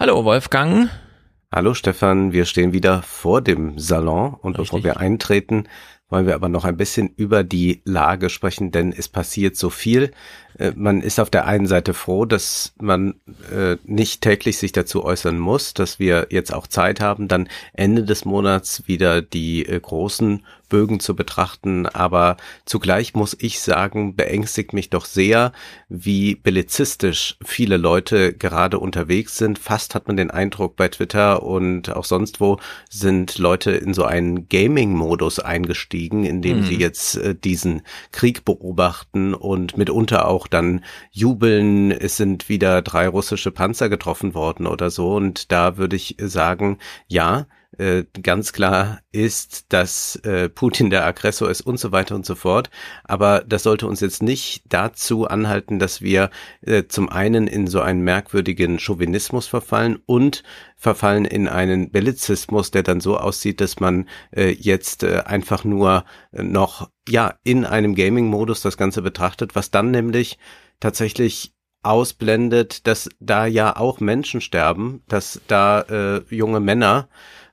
Hallo Wolfgang. Hallo Stefan, wir stehen wieder vor dem Salon und Richtig. bevor wir eintreten, wollen wir aber noch ein bisschen über die Lage sprechen, denn es passiert so viel. Äh, man ist auf der einen Seite froh, dass man äh, nicht täglich sich dazu äußern muss, dass wir jetzt auch Zeit haben, dann Ende des Monats wieder die äh, großen Bögen zu betrachten. Aber zugleich muss ich sagen, beängstigt mich doch sehr, wie bellizistisch viele Leute gerade unterwegs sind. Fast hat man den Eindruck bei Twitter und auch sonst wo sind Leute in so einen Gaming-Modus eingestiegen, in dem mhm. sie jetzt äh, diesen Krieg beobachten und mitunter auch dann jubeln, es sind wieder drei russische Panzer getroffen worden oder so. Und da würde ich sagen, ja, äh, ganz klar ist, dass äh, Putin der Aggressor ist und so weiter und so fort. Aber das sollte uns jetzt nicht dazu anhalten, dass wir äh, zum einen in so einen merkwürdigen Chauvinismus verfallen und verfallen in einen Bellizismus, der dann so aussieht, dass man äh, jetzt äh, einfach nur noch ja in einem Gaming-Modus das Ganze betrachtet, was dann nämlich tatsächlich ausblendet, dass da ja auch Menschen sterben, dass da äh, junge Männer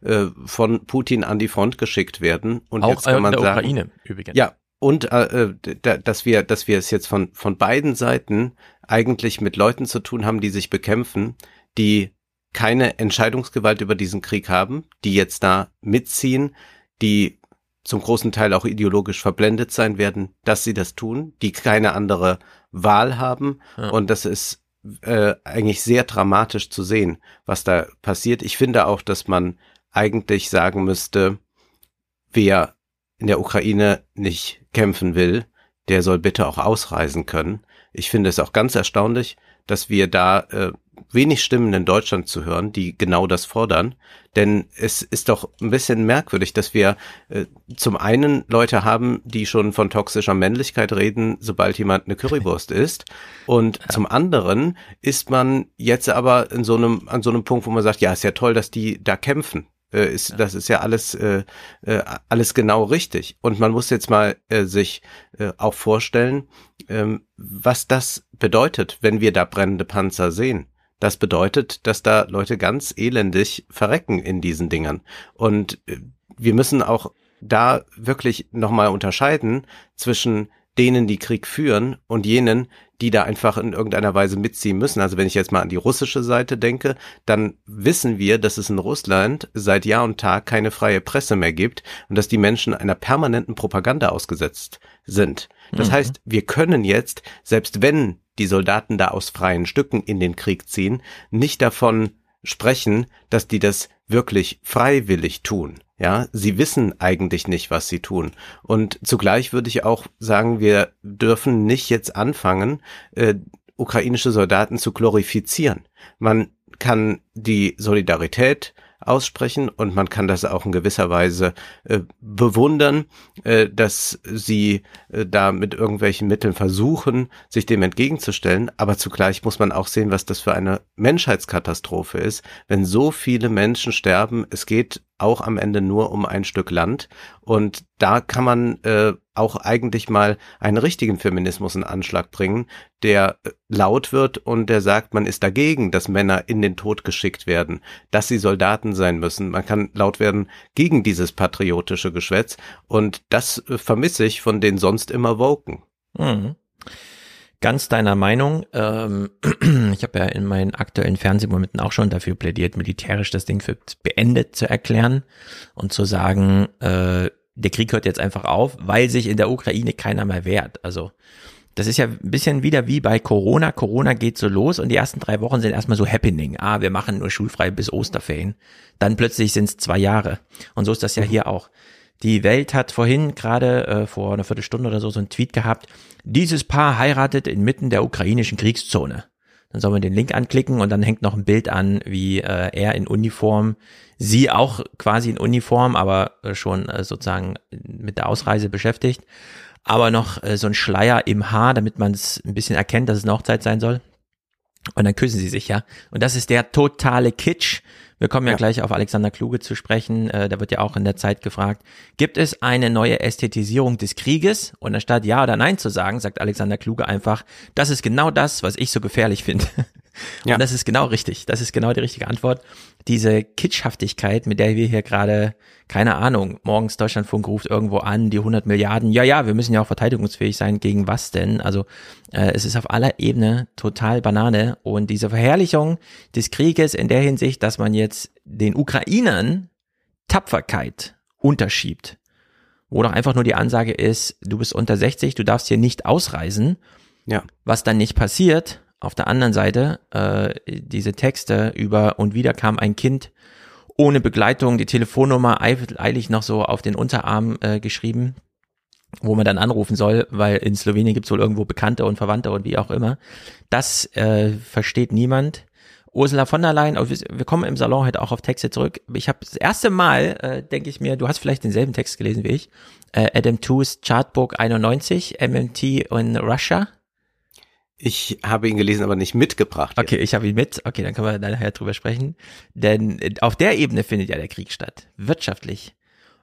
äh, von Putin an die Front geschickt werden. Und auch jetzt kann man in der sagen, Ukraine übrigens. Ja, und äh, äh dass wir, dass wir es jetzt von von beiden Seiten eigentlich mit Leuten zu tun haben, die sich bekämpfen, die keine Entscheidungsgewalt über diesen Krieg haben, die jetzt da mitziehen, die zum großen Teil auch ideologisch verblendet sein werden, dass sie das tun, die keine andere Wahl haben. Ja. Und das ist äh, eigentlich sehr dramatisch zu sehen, was da passiert. Ich finde auch, dass man eigentlich sagen müsste, wer in der Ukraine nicht kämpfen will, der soll bitte auch ausreisen können. Ich finde es auch ganz erstaunlich, dass wir da äh, wenig Stimmen in Deutschland zu hören, die genau das fordern. Denn es ist doch ein bisschen merkwürdig, dass wir äh, zum einen Leute haben, die schon von toxischer Männlichkeit reden, sobald jemand eine Currywurst isst. Und zum anderen ist man jetzt aber in so einem, an so einem Punkt, wo man sagt, ja, ist ja toll, dass die da kämpfen äh, ist, ja. das ist ja alles, äh, äh, alles genau richtig. Und man muss jetzt mal äh, sich äh, auch vorstellen, ähm, was das bedeutet, wenn wir da brennende Panzer sehen. Das bedeutet, dass da Leute ganz elendig verrecken in diesen Dingern. Und äh, wir müssen auch da wirklich nochmal unterscheiden zwischen denen, die Krieg führen und jenen, die da einfach in irgendeiner Weise mitziehen müssen. Also wenn ich jetzt mal an die russische Seite denke, dann wissen wir, dass es in Russland seit Jahr und Tag keine freie Presse mehr gibt und dass die Menschen einer permanenten Propaganda ausgesetzt sind. Das mhm. heißt, wir können jetzt, selbst wenn die Soldaten da aus freien Stücken in den Krieg ziehen, nicht davon sprechen, dass die das wirklich freiwillig tun. Ja, sie wissen eigentlich nicht, was sie tun. Und zugleich würde ich auch sagen, wir dürfen nicht jetzt anfangen, äh, ukrainische Soldaten zu glorifizieren. Man kann die Solidarität aussprechen und man kann das auch in gewisser Weise äh, bewundern, äh, dass sie äh, da mit irgendwelchen Mitteln versuchen, sich dem entgegenzustellen. Aber zugleich muss man auch sehen, was das für eine Menschheitskatastrophe ist, wenn so viele Menschen sterben. Es geht auch am Ende nur um ein Stück Land. Und da kann man äh, auch eigentlich mal einen richtigen Feminismus in Anschlag bringen, der äh, laut wird und der sagt, man ist dagegen, dass Männer in den Tod geschickt werden, dass sie Soldaten sein müssen. Man kann laut werden gegen dieses patriotische Geschwätz. Und das äh, vermisse ich von den sonst immer Woken. Mhm ganz deiner Meinung. Ähm, ich habe ja in meinen aktuellen Fernsehmomenten auch schon dafür plädiert, militärisch das Ding für beendet zu erklären und zu sagen, äh, der Krieg hört jetzt einfach auf, weil sich in der Ukraine keiner mehr wehrt. Also das ist ja ein bisschen wieder wie bei Corona. Corona geht so los und die ersten drei Wochen sind erstmal so Happening. Ah, wir machen nur schulfrei bis Osterferien. Dann plötzlich sind es zwei Jahre. Und so ist das ja hier auch. Die Welt hat vorhin gerade äh, vor einer Viertelstunde oder so so einen Tweet gehabt. Dieses Paar heiratet inmitten der ukrainischen Kriegszone. Dann soll man den Link anklicken und dann hängt noch ein Bild an, wie äh, er in Uniform, sie auch quasi in Uniform, aber äh, schon äh, sozusagen mit der Ausreise beschäftigt. Aber noch äh, so ein Schleier im Haar, damit man es ein bisschen erkennt, dass es eine Hochzeit sein soll. Und dann küssen sie sich, ja. Und das ist der totale Kitsch, wir kommen ja, ja, gleich auf Alexander Kluge zu sprechen. Äh, da wird ja auch in der Zeit gefragt, gibt es eine neue Ästhetisierung des Krieges? Und anstatt Ja oder Nein zu sagen, sagt Alexander Kluge einfach, das ist genau das, was ich so gefährlich finde. Ja. Und das ist genau richtig. Das ist genau die richtige Antwort. Diese Kitschhaftigkeit, mit der wir hier gerade, keine Ahnung, morgens Deutschlandfunk ruft irgendwo an, die 100 Milliarden, ja, ja, wir müssen ja auch verteidigungsfähig sein, gegen was denn? Also äh, es ist auf aller Ebene total Banane. Und diese Verherrlichung des Krieges in der Hinsicht, dass man jetzt den Ukrainern Tapferkeit unterschiebt, wo doch einfach nur die Ansage ist, du bist unter 60, du darfst hier nicht ausreisen. Ja. Was dann nicht passiert, auf der anderen Seite äh, diese Texte über und wieder kam ein Kind ohne Begleitung, die Telefonnummer eilig noch so auf den Unterarm äh, geschrieben, wo man dann anrufen soll, weil in Slowenien gibt's wohl irgendwo Bekannte und Verwandte und wie auch immer. Das äh, versteht niemand. Ursula von der Leyen, wir kommen im Salon heute auch auf Texte zurück. Ich habe das erste Mal, äh, denke ich mir, du hast vielleicht denselben Text gelesen wie ich, äh, Adam Tooze Chartbook 91, MMT in Russia. Ich habe ihn gelesen, aber nicht mitgebracht. Okay, ich habe ihn mit. Okay, dann können wir nachher drüber sprechen. Denn äh, auf der Ebene findet ja der Krieg statt. Wirtschaftlich.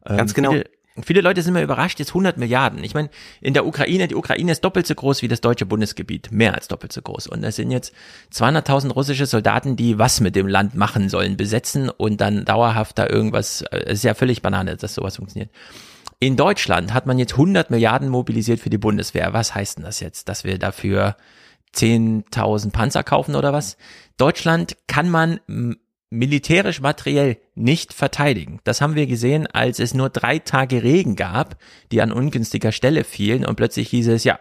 Ähm, Ganz genau. Viele, viele Leute sind mal überrascht, jetzt 100 Milliarden. Ich meine, in der Ukraine, die Ukraine ist doppelt so groß wie das deutsche Bundesgebiet. Mehr als doppelt so groß. Und es sind jetzt 200.000 russische Soldaten, die was mit dem Land machen sollen, besetzen und dann dauerhaft da irgendwas, äh, es ist ja völlig Banane, dass sowas funktioniert. In Deutschland hat man jetzt 100 Milliarden mobilisiert für die Bundeswehr. Was heißt denn das jetzt? Dass wir dafür 10.000 Panzer kaufen oder was. Deutschland kann man militärisch materiell nicht verteidigen. Das haben wir gesehen, als es nur drei Tage Regen gab, die an ungünstiger Stelle fielen und plötzlich hieß es, ja,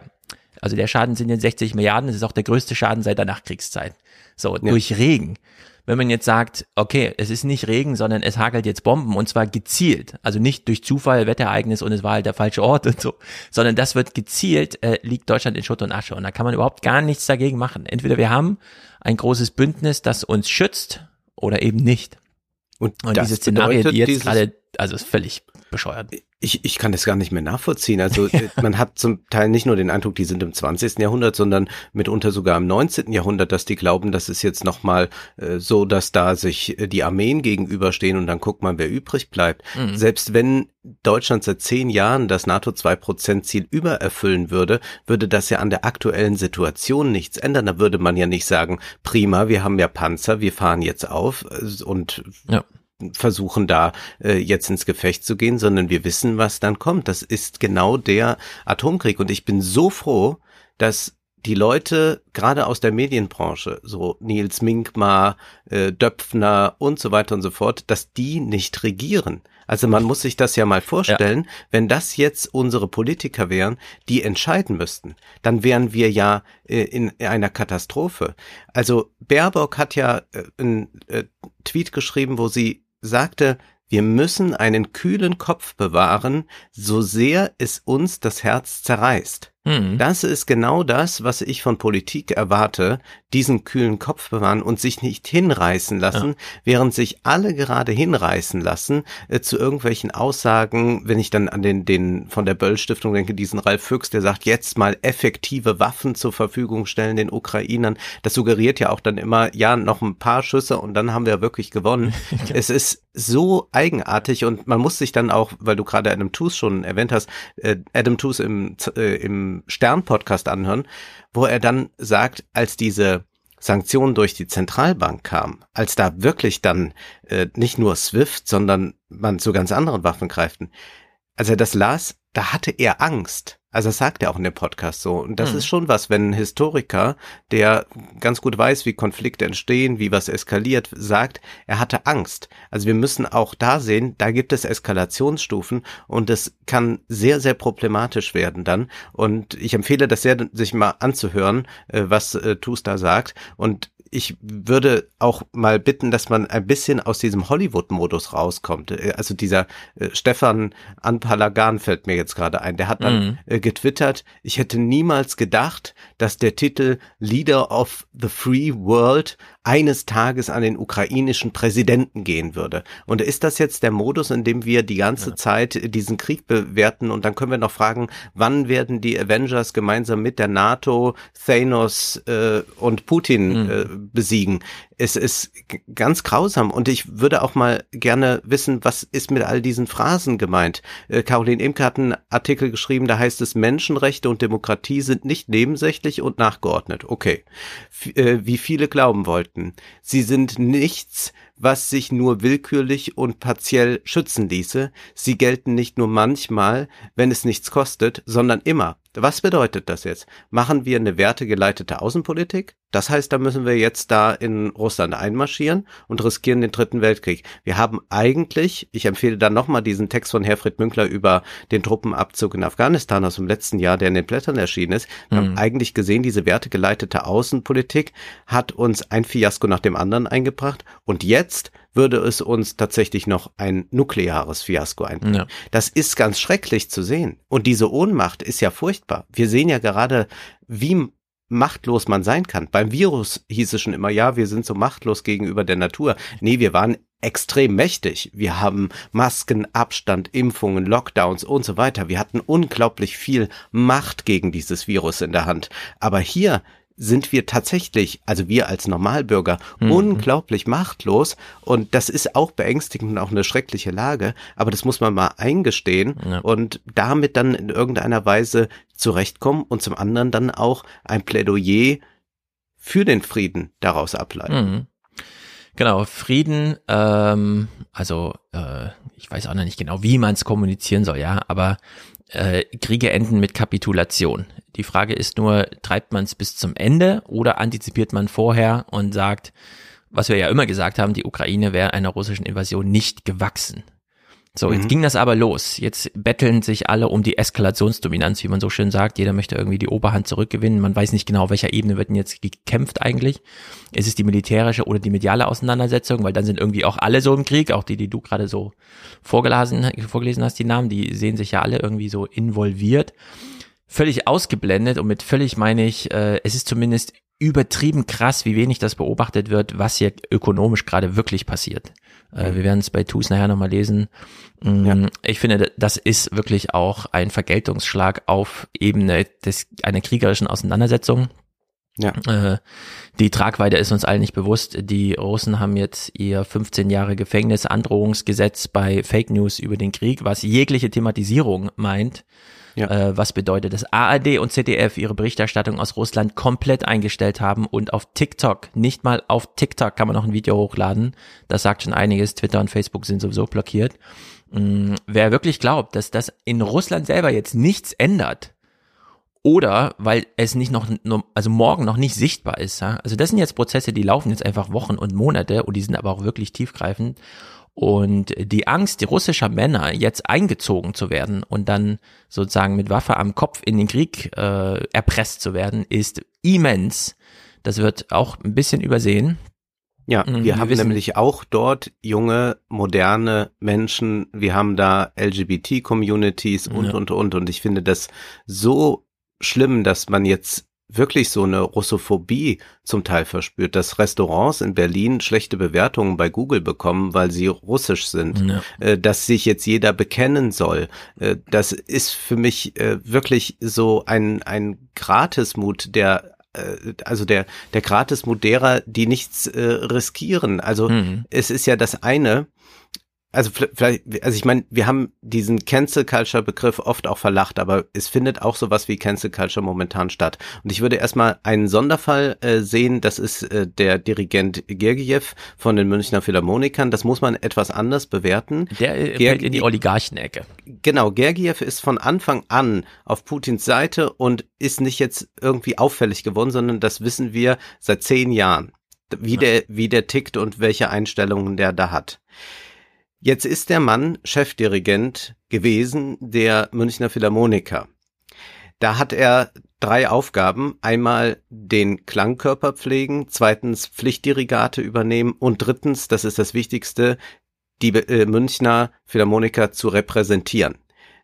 also der Schaden sind jetzt 60 Milliarden, das ist auch der größte Schaden seit der Nachkriegszeit. So, ja. durch Regen. Wenn man jetzt sagt, okay, es ist nicht Regen, sondern es hagelt jetzt Bomben und zwar gezielt, also nicht durch Zufall, Wetterereignis und es war halt der falsche Ort und so, sondern das wird gezielt, äh, liegt Deutschland in Schutt und Asche und da kann man überhaupt gar nichts dagegen machen. Entweder wir haben ein großes Bündnis, das uns schützt oder eben nicht. Und, und diese Szenario, die jetzt gerade, also ist völlig bescheuert. Ich, ich kann das gar nicht mehr nachvollziehen. Also. Äh, man hat zum Teil nicht nur den Eindruck, die sind im 20. Jahrhundert, sondern mitunter sogar im 19. Jahrhundert, dass die glauben, das ist jetzt nochmal äh, so, dass da sich äh, die Armeen gegenüberstehen und dann guckt man, wer übrig bleibt. Mhm. Selbst wenn Deutschland seit zehn Jahren das NATO-2-Prozent-Ziel übererfüllen würde, würde das ja an der aktuellen Situation nichts ändern. Da würde man ja nicht sagen, prima, wir haben ja Panzer, wir fahren jetzt auf äh, und ja versuchen da äh, jetzt ins Gefecht zu gehen, sondern wir wissen, was dann kommt. Das ist genau der Atomkrieg. Und ich bin so froh, dass die Leute gerade aus der Medienbranche, so Nils Minkmar, äh, Döpfner und so weiter und so fort, dass die nicht regieren. Also man muss sich das ja mal vorstellen, ja. wenn das jetzt unsere Politiker wären, die entscheiden müssten, dann wären wir ja äh, in einer Katastrophe. Also Baerbock hat ja äh, einen äh, Tweet geschrieben, wo sie sagte, wir müssen einen kühlen Kopf bewahren, so sehr es uns das Herz zerreißt. Mhm. Das ist genau das, was ich von Politik erwarte, diesen kühlen Kopf bewahren und sich nicht hinreißen lassen, ja. während sich alle gerade hinreißen lassen äh, zu irgendwelchen Aussagen, wenn ich dann an den, den von der Böll Stiftung denke, diesen Ralf Füchs, der sagt, jetzt mal effektive Waffen zur Verfügung stellen den Ukrainern. Das suggeriert ja auch dann immer, ja, noch ein paar Schüsse und dann haben wir wirklich gewonnen. ja. Es ist so eigenartig und man muss sich dann auch, weil du gerade Adam Tooze schon erwähnt hast, äh, Adam Tooze im, äh, im Stern-Podcast anhören, wo er dann sagt, als diese Sanktionen durch die Zentralbank kamen, als da wirklich dann äh, nicht nur SWIFT, sondern man zu ganz anderen Waffen greiften, als er das las, da hatte er Angst. Also das sagt er auch in dem Podcast so. Und das hm. ist schon was, wenn ein Historiker, der ganz gut weiß, wie Konflikte entstehen, wie was eskaliert, sagt, er hatte Angst. Also wir müssen auch da sehen, da gibt es Eskalationsstufen und es kann sehr, sehr problematisch werden dann. Und ich empfehle das sehr, sich mal anzuhören, äh, was äh, Tus da sagt. Und ich würde auch mal bitten, dass man ein bisschen aus diesem Hollywood-Modus rauskommt. Äh, also dieser äh, Stefan Anpalagan fällt mir jetzt gerade ein. Der hat dann mhm. äh, getwittert, ich hätte niemals gedacht, dass der Titel Leader of the Free World eines Tages an den ukrainischen Präsidenten gehen würde. Und ist das jetzt der Modus, in dem wir die ganze ja. Zeit diesen Krieg bewerten? Und dann können wir noch fragen, wann werden die Avengers gemeinsam mit der NATO, Thanos äh, und Putin mhm. äh, besiegen? Es ist ganz grausam und ich würde auch mal gerne wissen, was ist mit all diesen Phrasen gemeint. Äh, Caroline Imke hat einen Artikel geschrieben, da heißt es, Menschenrechte und Demokratie sind nicht nebensächlich und nachgeordnet. Okay. F äh, wie viele glauben wollten. Sie sind nichts, was sich nur willkürlich und partiell schützen ließe. Sie gelten nicht nur manchmal, wenn es nichts kostet, sondern immer. Was bedeutet das jetzt? Machen wir eine wertegeleitete Außenpolitik? Das heißt, da müssen wir jetzt da in Russland einmarschieren und riskieren den dritten Weltkrieg. Wir haben eigentlich, ich empfehle dann nochmal diesen Text von Herfried Münkler über den Truppenabzug in Afghanistan aus dem letzten Jahr, der in den Blättern erschienen ist. Wir mhm. haben eigentlich gesehen, diese wertegeleitete Außenpolitik hat uns ein Fiasko nach dem anderen eingebracht und jetzt würde es uns tatsächlich noch ein nukleares Fiasko einbringen. Ja. Das ist ganz schrecklich zu sehen. Und diese Ohnmacht ist ja furchtbar. Wir sehen ja gerade, wie machtlos man sein kann. Beim Virus hieß es schon immer, ja, wir sind so machtlos gegenüber der Natur. Nee, wir waren extrem mächtig. Wir haben Masken, Abstand, Impfungen, Lockdowns und so weiter. Wir hatten unglaublich viel Macht gegen dieses Virus in der Hand. Aber hier sind wir tatsächlich, also wir als Normalbürger, mhm. unglaublich machtlos. Und das ist auch beängstigend und auch eine schreckliche Lage. Aber das muss man mal eingestehen ja. und damit dann in irgendeiner Weise zurechtkommen und zum anderen dann auch ein Plädoyer für den Frieden daraus ableiten. Mhm. Genau, Frieden, ähm, also äh, ich weiß auch noch nicht genau, wie man es kommunizieren soll, ja, aber äh, Kriege enden mit Kapitulation. Die Frage ist nur, treibt man es bis zum Ende oder antizipiert man vorher und sagt, was wir ja immer gesagt haben, die Ukraine wäre einer russischen Invasion nicht gewachsen. So, jetzt mhm. ging das aber los. Jetzt betteln sich alle um die Eskalationsdominanz, wie man so schön sagt. Jeder möchte irgendwie die Oberhand zurückgewinnen. Man weiß nicht genau, auf welcher Ebene wird denn jetzt gekämpft eigentlich. Ist es die militärische oder die mediale Auseinandersetzung? Weil dann sind irgendwie auch alle so im Krieg, auch die, die du gerade so vorgelesen, vorgelesen hast, die Namen, die sehen sich ja alle irgendwie so involviert. Völlig ausgeblendet und mit völlig meine ich, äh, es ist zumindest übertrieben krass, wie wenig das beobachtet wird, was hier ökonomisch gerade wirklich passiert. Äh, wir werden es bei TUS nachher nochmal lesen. Mm, ja. Ich finde, das ist wirklich auch ein Vergeltungsschlag auf Ebene des, einer kriegerischen Auseinandersetzung. Ja. Äh, die Tragweite ist uns allen nicht bewusst. Die Russen haben jetzt ihr 15 Jahre Gefängnisandrohungsgesetz bei Fake News über den Krieg, was jegliche Thematisierung meint, ja. Äh, was bedeutet, dass ARD und ZDF ihre Berichterstattung aus Russland komplett eingestellt haben und auf TikTok, nicht mal auf TikTok kann man noch ein Video hochladen. Das sagt schon einiges. Twitter und Facebook sind sowieso blockiert. Mhm. Wer wirklich glaubt, dass das in Russland selber jetzt nichts ändert, oder weil es nicht noch, also morgen noch nicht sichtbar ist. Also das sind jetzt Prozesse, die laufen jetzt einfach Wochen und Monate und die sind aber auch wirklich tiefgreifend. Und die Angst die russischer Männer, jetzt eingezogen zu werden und dann sozusagen mit Waffe am Kopf in den Krieg äh, erpresst zu werden, ist immens. Das wird auch ein bisschen übersehen. Ja, mhm, wir, wir haben wissen, nämlich auch dort junge, moderne Menschen. Wir haben da LGBT-Communities und, ja. und, und. Und ich finde das so schlimm, dass man jetzt wirklich so eine Russophobie zum Teil verspürt, dass Restaurants in Berlin schlechte Bewertungen bei Google bekommen, weil sie russisch sind, ja. Äh, dass sich jetzt jeder bekennen soll. Äh, das ist für mich äh, wirklich so ein, ein Gratismut, der also der der Gratismut derer, die nichts riskieren. Also mhm. es ist ja das eine, also vielleicht, also ich meine, wir haben diesen Cancel Culture Begriff oft auch verlacht, aber es findet auch sowas wie Cancel Culture momentan statt. Und ich würde erstmal einen Sonderfall äh, sehen, das ist äh, der Dirigent Gergiev von den Münchner Philharmonikern. Das muss man etwas anders bewerten. Der äh, fällt in die Oligarchenecke. Genau, Gergiev ist von Anfang an auf Putins Seite und ist nicht jetzt irgendwie auffällig geworden, sondern das wissen wir seit zehn Jahren, wie ja. der, wie der tickt und welche Einstellungen der da hat. Jetzt ist der Mann Chefdirigent gewesen der Münchner Philharmoniker. Da hat er drei Aufgaben. Einmal den Klangkörper pflegen, zweitens Pflichtdirigate übernehmen und drittens, das ist das Wichtigste, die äh, Münchner Philharmoniker zu repräsentieren.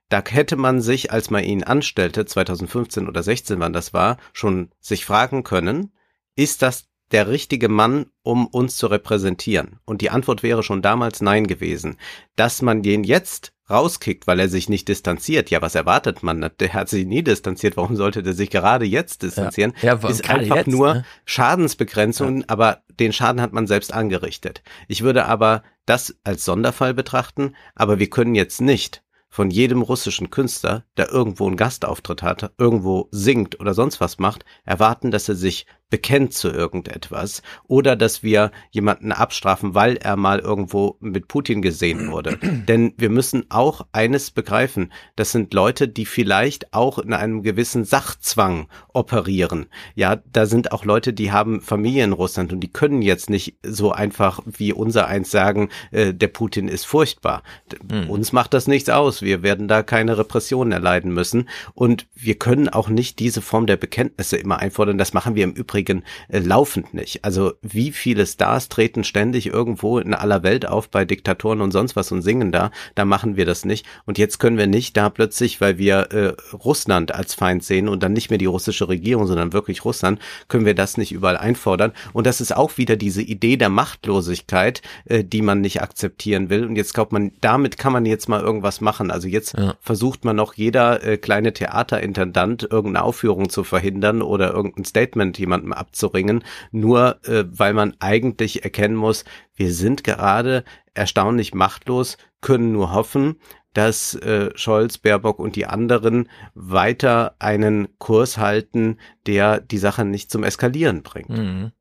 Da hätte man sich, als man ihn anstellte, 2015 oder 16 wann das war, schon sich fragen können, ist das der richtige Mann, um uns zu repräsentieren? Und die Antwort wäre schon damals nein gewesen. Dass man den jetzt rauskickt, weil er sich nicht distanziert. Ja, was erwartet man? Der hat sich nie distanziert. Warum sollte der sich gerade jetzt distanzieren? Ja, ja, ist einfach jetzt, nur ne? Schadensbegrenzung, ja. aber den Schaden hat man selbst angerichtet. Ich würde aber das als Sonderfall betrachten, aber wir können jetzt nicht von jedem russischen Künstler, der irgendwo einen Gastauftritt hat, irgendwo singt oder sonst was macht, erwarten, dass er sich bekennt zu irgendetwas oder dass wir jemanden abstrafen, weil er mal irgendwo mit Putin gesehen wurde. Denn wir müssen auch eines begreifen, das sind Leute, die vielleicht auch in einem gewissen Sachzwang operieren. Ja, da sind auch Leute, die haben Familie in Russland und die können jetzt nicht so einfach wie unser eins sagen, äh, der Putin ist furchtbar. Mhm. Uns macht das nichts aus. Wir werden da keine Repressionen erleiden müssen und wir können auch nicht diese Form der Bekenntnisse immer einfordern. Das machen wir im Übrigen Übrigen äh, laufend nicht. Also wie viele Stars treten ständig irgendwo in aller Welt auf bei Diktatoren und sonst was und singen da, da machen wir das nicht. Und jetzt können wir nicht da plötzlich, weil wir äh, Russland als Feind sehen und dann nicht mehr die russische Regierung, sondern wirklich Russland, können wir das nicht überall einfordern. Und das ist auch wieder diese Idee der Machtlosigkeit, äh, die man nicht akzeptieren will. Und jetzt glaubt man, damit kann man jetzt mal irgendwas machen. Also jetzt ja. versucht man noch jeder äh, kleine Theaterintendant irgendeine Aufführung zu verhindern oder irgendein Statement jemandem jemandem abzuringen, nur äh, weil man eigentlich erkennen muss, wir sind gerade erstaunlich machtlos, können nur hoffen, dass äh, Scholz, Baerbock und die anderen weiter einen Kurs halten, der die Sache nicht zum Eskalieren bringt. Mhm.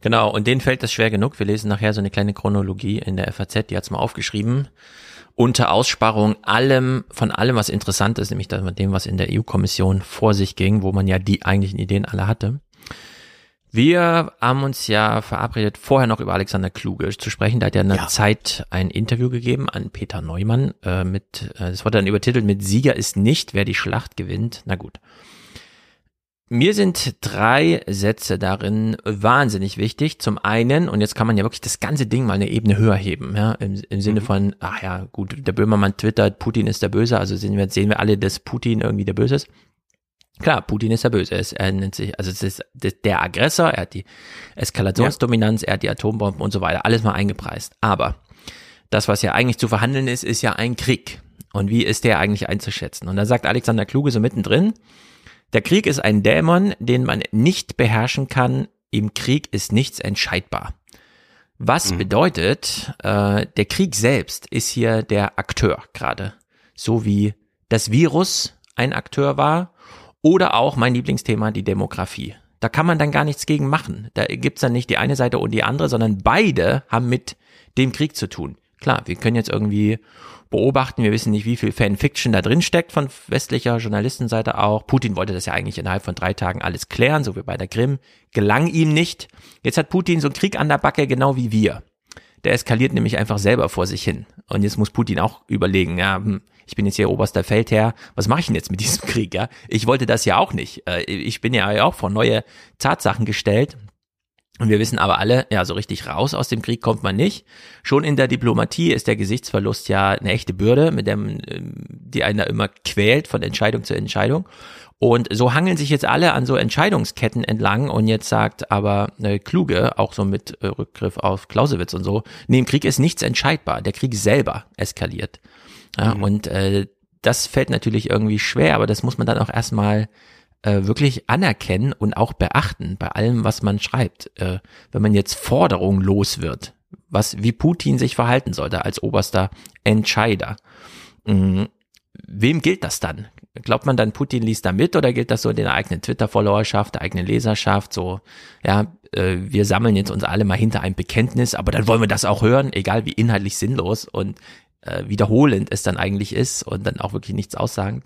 Genau, und denen fällt das schwer genug. Wir lesen nachher so eine kleine Chronologie in der FAZ, die hat's mal aufgeschrieben. Unter Aussparung allem, von allem, was interessant ist, nämlich dem, was in der EU-Kommission vor sich ging, wo man ja die eigentlichen Ideen alle hatte. Wir haben uns ja verabredet, vorher noch über Alexander Kluge zu sprechen. Da hat ja eine ja. Zeit ein Interview gegeben an Peter Neumann äh, mit, äh, das wurde dann übertitelt mit Sieger ist nicht, wer die Schlacht gewinnt. Na gut. Mir sind drei Sätze darin wahnsinnig wichtig. Zum einen, und jetzt kann man ja wirklich das ganze Ding mal eine Ebene höher heben, ja, im, im Sinne mhm. von, ach ja, gut, der Böhmermann twittert, Putin ist der Böse, also sehen wir, sehen wir alle, dass Putin irgendwie der Böse ist. Klar, Putin ist ja böse. Er, ist, er nennt sich, also es ist der Aggressor, er hat die Eskalationsdominanz, ja. er hat die Atombomben und so weiter, alles mal eingepreist. Aber das, was ja eigentlich zu verhandeln ist, ist ja ein Krieg. Und wie ist der eigentlich einzuschätzen? Und da sagt Alexander Kluge so mittendrin, der Krieg ist ein Dämon, den man nicht beherrschen kann. Im Krieg ist nichts entscheidbar. Was mhm. bedeutet, äh, der Krieg selbst ist hier der Akteur gerade. So wie das Virus ein Akteur war oder auch mein Lieblingsthema, die Demografie. Da kann man dann gar nichts gegen machen. Da gibt's dann nicht die eine Seite und die andere, sondern beide haben mit dem Krieg zu tun. Klar, wir können jetzt irgendwie beobachten, wir wissen nicht, wie viel Fanfiction da drin steckt von westlicher Journalistenseite auch. Putin wollte das ja eigentlich innerhalb von drei Tagen alles klären, so wie bei der Krim. Gelang ihm nicht. Jetzt hat Putin so einen Krieg an der Backe, genau wie wir. Der eskaliert nämlich einfach selber vor sich hin. Und jetzt muss Putin auch überlegen, ja, hm, ich bin jetzt hier oberster Feldherr, was mache ich denn jetzt mit diesem Krieg, ja? Ich wollte das ja auch nicht. Äh, ich bin ja auch vor neue Tatsachen gestellt. Und wir wissen aber alle, ja, so richtig raus aus dem Krieg kommt man nicht. Schon in der Diplomatie ist der Gesichtsverlust ja eine echte Bürde, mit dem, ähm, die einer immer quält von Entscheidung zu Entscheidung. Und so hangeln sich jetzt alle an so Entscheidungsketten entlang und jetzt sagt aber äh, Kluge, auch so mit äh, Rückgriff auf Clausewitz und so, nee, im Krieg ist nichts entscheidbar, der Krieg selber eskaliert. Ja, mhm. Und äh, das fällt natürlich irgendwie schwer, aber das muss man dann auch erstmal äh, wirklich anerkennen und auch beachten bei allem, was man schreibt. Äh, wenn man jetzt Forderungen los wird, was, wie Putin sich verhalten sollte als oberster Entscheider. Mhm. Wem gilt das dann? Glaubt man dann, Putin liest da mit oder gilt das so in der eigenen Twitter-Followerschaft, der eigenen Leserschaft, so, ja, äh, wir sammeln jetzt uns alle mal hinter ein Bekenntnis, aber dann wollen wir das auch hören, egal wie inhaltlich sinnlos und äh, wiederholend es dann eigentlich ist und dann auch wirklich nichts aussagend.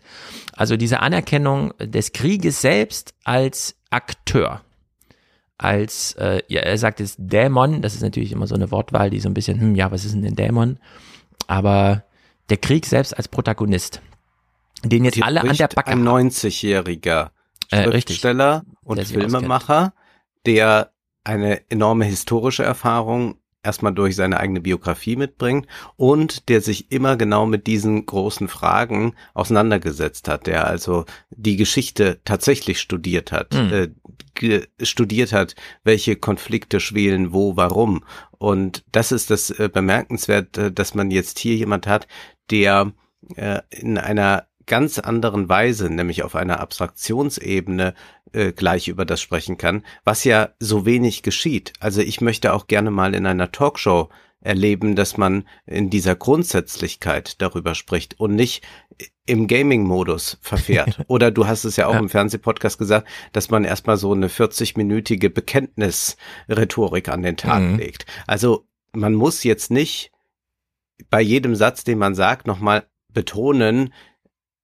Also diese Anerkennung des Krieges selbst als Akteur, als, äh, ja, er sagt es Dämon, das ist natürlich immer so eine Wortwahl, die so ein bisschen, hm, ja, was ist denn ein Dämon? Aber der Krieg selbst als Protagonist, den jetzt alle an der Backe ein 90-jähriger Schriftsteller äh, und Filmemacher, der eine enorme historische Erfahrung erstmal durch seine eigene Biografie mitbringt und der sich immer genau mit diesen großen Fragen auseinandergesetzt hat, der also die Geschichte tatsächlich studiert hat, mhm. äh, studiert hat, welche Konflikte schwelen wo, warum. Und das ist das äh, bemerkenswert, äh, dass man jetzt hier jemand hat, der äh, in einer ganz anderen Weise, nämlich auf einer Abstraktionsebene, äh, gleich über das sprechen kann, was ja so wenig geschieht. Also ich möchte auch gerne mal in einer Talkshow erleben, dass man in dieser Grundsätzlichkeit darüber spricht und nicht im Gaming-Modus verfährt. Oder du hast es ja auch ja. im Fernsehpodcast gesagt, dass man erstmal so eine 40-minütige Bekenntnisrhetorik an den Tag mhm. legt. Also man muss jetzt nicht bei jedem Satz, den man sagt, nochmal betonen,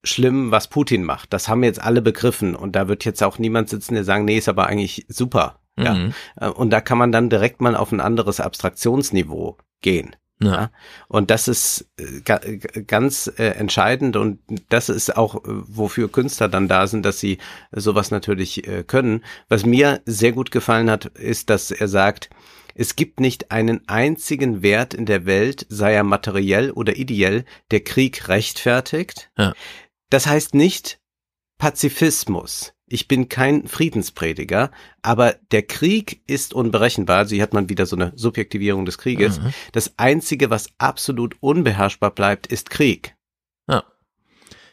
schlimm, was Putin macht. Das haben jetzt alle begriffen und da wird jetzt auch niemand sitzen, der sagen, nee, ist aber eigentlich super. Mhm. Ja. Äh, und da kann man dann direkt mal auf ein anderes Abstraktionsniveau gehen. Ja. ja. Und das ist äh, ganz äh, entscheidend und das ist auch, äh, wofür Künstler dann da sind, dass sie sowas natürlich können. Was mir sehr gut gefallen hat, ist, dass er sagt, es gibt nicht einen einzigen Wert in der Welt, sei er materiell oder ideell, der Krieg rechtfertigt. Ja. Das heißt nicht Pazifismus. Ich bin kein Friedensprediger, aber der Krieg ist unberechenbar. Sie hat man wieder so eine Subjektivierung des Krieges. Mhm. Das einzige, was absolut unbeherrschbar bleibt, ist Krieg. Ja.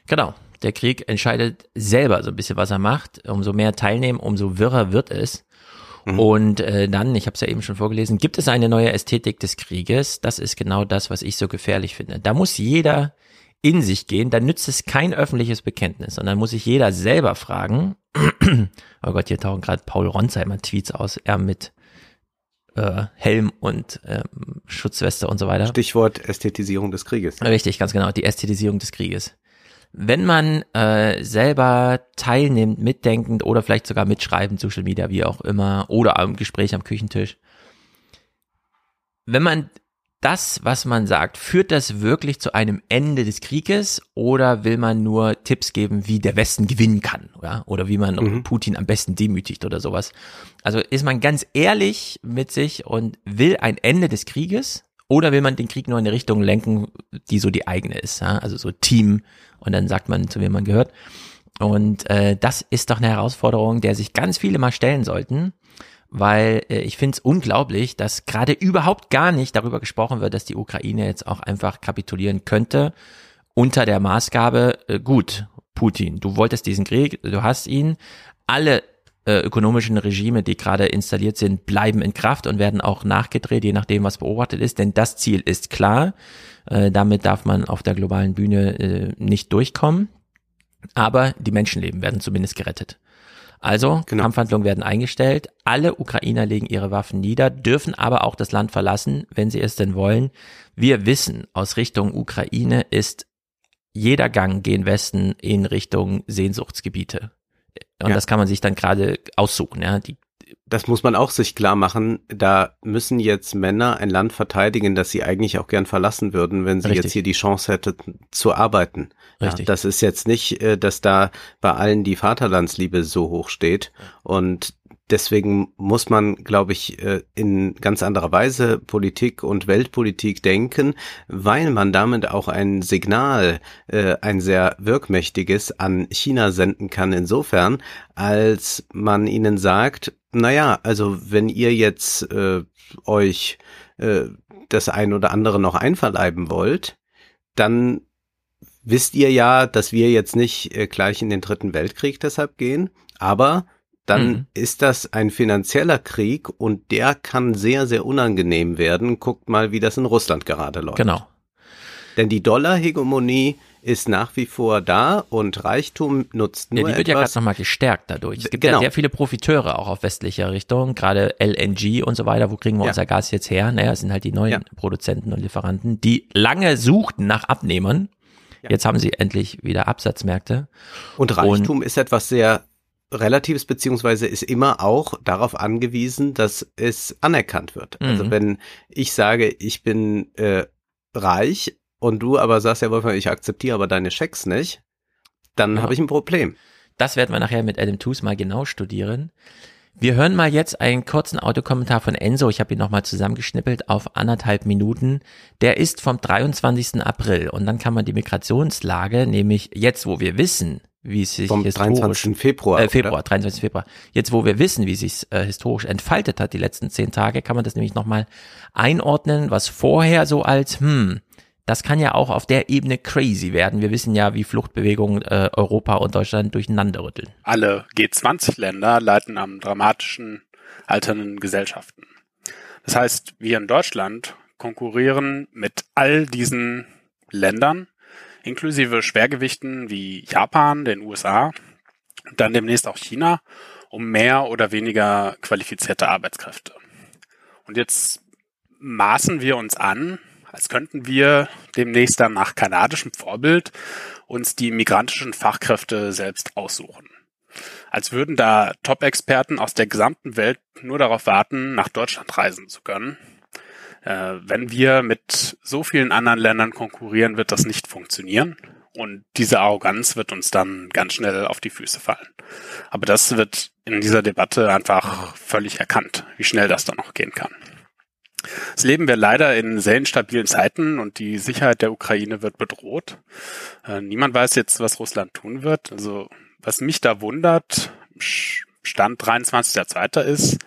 Genau. Der Krieg entscheidet selber so ein bisschen, was er macht. Umso mehr teilnehmen, umso wirrer wird es. Mhm. Und äh, dann, ich habe es ja eben schon vorgelesen, gibt es eine neue Ästhetik des Krieges. Das ist genau das, was ich so gefährlich finde. Da muss jeder in sich gehen, dann nützt es kein öffentliches Bekenntnis. Und dann muss sich jeder selber fragen, oh Gott, hier tauchen gerade Paul Ronsheimer Tweets aus, er mit äh, Helm und ähm, Schutzweste und so weiter. Stichwort Ästhetisierung des Krieges. Richtig, ganz genau, die Ästhetisierung des Krieges. Wenn man äh, selber teilnimmt, mitdenkend oder vielleicht sogar mitschreibend, Social Media, wie auch immer, oder am Gespräch am Küchentisch, wenn man das, was man sagt, führt das wirklich zu einem Ende des Krieges oder will man nur Tipps geben, wie der Westen gewinnen kann ja? oder wie man mhm. Putin am besten demütigt oder sowas? Also ist man ganz ehrlich mit sich und will ein Ende des Krieges oder will man den Krieg nur in eine Richtung lenken, die so die eigene ist? Ja? Also so Team und dann sagt man, zu wem man gehört. Und äh, das ist doch eine Herausforderung, der sich ganz viele mal stellen sollten weil äh, ich finde es unglaublich, dass gerade überhaupt gar nicht darüber gesprochen wird, dass die Ukraine jetzt auch einfach kapitulieren könnte unter der Maßgabe, äh, gut, Putin, du wolltest diesen Krieg, du hast ihn, alle äh, ökonomischen Regime, die gerade installiert sind, bleiben in Kraft und werden auch nachgedreht, je nachdem, was beobachtet ist, denn das Ziel ist klar, äh, damit darf man auf der globalen Bühne äh, nicht durchkommen, aber die Menschenleben werden zumindest gerettet. Also genau. Kampfhandlungen werden eingestellt, alle Ukrainer legen ihre Waffen nieder, dürfen aber auch das Land verlassen, wenn sie es denn wollen. Wir wissen, aus Richtung Ukraine ist jeder Gang gen Westen in Richtung Sehnsuchtsgebiete. Und ja. das kann man sich dann gerade aussuchen. Ja. Die das muss man auch sich klar machen, da müssen jetzt Männer ein Land verteidigen, das sie eigentlich auch gern verlassen würden, wenn sie Richtig. jetzt hier die Chance hätten zu arbeiten. Richtig. Ja, das ist jetzt nicht, äh, dass da bei allen die Vaterlandsliebe so hoch steht und deswegen muss man, glaube ich, äh, in ganz anderer Weise Politik und Weltpolitik denken, weil man damit auch ein Signal, äh, ein sehr wirkmächtiges an China senden kann. Insofern, als man ihnen sagt, naja, also wenn ihr jetzt äh, euch äh, das ein oder andere noch einverleiben wollt, dann wisst ihr ja, dass wir jetzt nicht äh, gleich in den dritten Weltkrieg deshalb gehen, aber dann mhm. ist das ein finanzieller Krieg und der kann sehr, sehr unangenehm werden. Guckt mal, wie das in Russland gerade läuft. Genau. Denn die Dollarhegemonie ist nach wie vor da und Reichtum nutzt nur Ja, die wird etwas. ja gerade nochmal gestärkt dadurch. Es gibt genau. ja sehr viele Profiteure auch auf westlicher Richtung, gerade LNG und so weiter. Wo kriegen wir ja. unser Gas jetzt her? Naja, es sind halt die neuen ja. Produzenten und Lieferanten, die lange suchten nach Abnehmern. Jetzt haben sie endlich wieder Absatzmärkte. Und Reichtum und, ist etwas sehr Relatives beziehungsweise ist immer auch darauf angewiesen, dass es anerkannt wird. Also mhm. Also wenn ich sage, ich bin äh, reich, und du aber sagst ja, Wolfgang, ich akzeptiere aber deine Schecks nicht, dann ja. habe ich ein Problem. Das werden wir nachher mit Adam Tooze mal genau studieren. Wir hören mal jetzt einen kurzen Autokommentar von Enzo. Ich habe ihn nochmal zusammengeschnippelt auf anderthalb Minuten. Der ist vom 23. April und dann kann man die Migrationslage, nämlich jetzt, wo wir wissen, wie es sich Vom historisch 23. Februar. äh, Februar, oder? 23. Februar. Jetzt, wo wir wissen, wie sich äh, historisch entfaltet hat, die letzten zehn Tage, kann man das nämlich nochmal einordnen, was vorher so als, hm, das kann ja auch auf der Ebene crazy werden. Wir wissen ja, wie Fluchtbewegungen äh, Europa und Deutschland durcheinander rütteln. Alle G20-Länder leiten am dramatischen alternden Gesellschaften. Das heißt, wir in Deutschland konkurrieren mit all diesen Ländern, inklusive Schwergewichten wie Japan, den USA und dann demnächst auch China, um mehr oder weniger qualifizierte Arbeitskräfte. Und jetzt maßen wir uns an, als könnten wir demnächst dann nach kanadischem Vorbild uns die migrantischen Fachkräfte selbst aussuchen. Als würden da Top-Experten aus der gesamten Welt nur darauf warten, nach Deutschland reisen zu können. Äh, wenn wir mit so vielen anderen Ländern konkurrieren, wird das nicht funktionieren. Und diese Arroganz wird uns dann ganz schnell auf die Füße fallen. Aber das wird in dieser Debatte einfach völlig erkannt, wie schnell das dann noch gehen kann. Jetzt leben wir leider in sehr instabilen Zeiten und die Sicherheit der Ukraine wird bedroht. Äh, niemand weiß jetzt, was Russland tun wird. Also was mich da wundert, Stand 23.2. ist,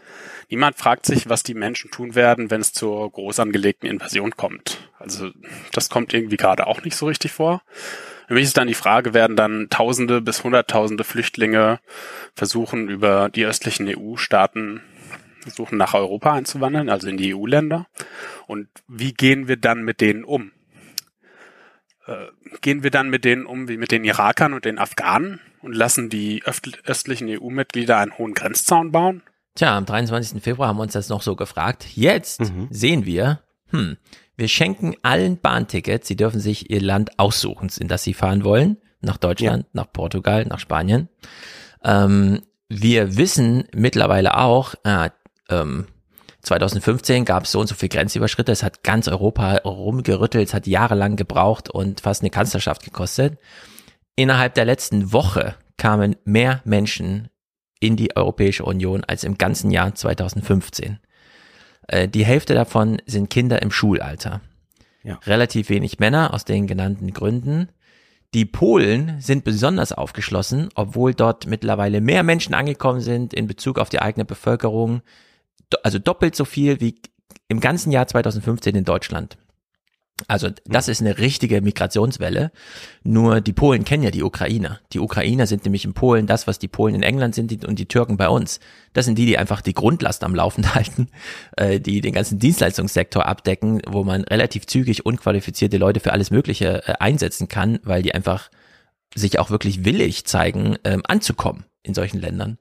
niemand fragt sich, was die Menschen tun werden, wenn es zur groß angelegten Invasion kommt. Also das kommt irgendwie gerade auch nicht so richtig vor. Für mich ist dann die Frage, werden dann Tausende bis Hunderttausende Flüchtlinge versuchen, über die östlichen EU-Staaten versuchen nach Europa einzuwandern, also in die EU-Länder. Und wie gehen wir dann mit denen um? Äh, gehen wir dann mit denen um wie mit den Irakern und den Afghanen und lassen die östlichen EU-Mitglieder einen hohen Grenzzaun bauen? Tja, am 23. Februar haben wir uns das noch so gefragt. Jetzt Mhm. sehen wir, hm, wir schenken allen Bahntickets, sie dürfen sich ihr Land aussuchen, in das sie fahren wollen. Nach Deutschland, nach Portugal, nach Spanien. Ähm, wir wissen mittlerweile auch, äh, ähm, 2015 gab es so und so viel Grenzüberschritte. Es hat ganz Europa rumgerüttelt, es hat jahrelang gebraucht und fast eine Kanzlerschaft gekostet. Innerhalb der letzten Woche kamen mehr Menschen in die Europäische Union als im ganzen Jahr 2015. Äh, die Hälfte davon sind Kinder im Schulalter. Ja. Relativ wenig Männer aus den genannten Gründen. Die Polen sind besonders aufgeschlossen, obwohl dort mittlerweile mehr Menschen angekommen sind in Bezug auf die eigene Bevölkerung. Also doppelt so viel wie im ganzen Jahr 2015 in Deutschland. Also das ist eine richtige Migrationswelle. Nur die Polen kennen ja die Ukrainer. Die Ukrainer sind nämlich in Polen das, was die Polen in England sind und die Türken bei uns. Das sind die, die einfach die Grundlast am Laufen halten, äh, die den ganzen Dienstleistungssektor abdecken, wo man relativ zügig unqualifizierte Leute für alles Mögliche äh, einsetzen kann, weil die einfach sich auch wirklich willig zeigen, ähm, anzukommen in solchen Ländern.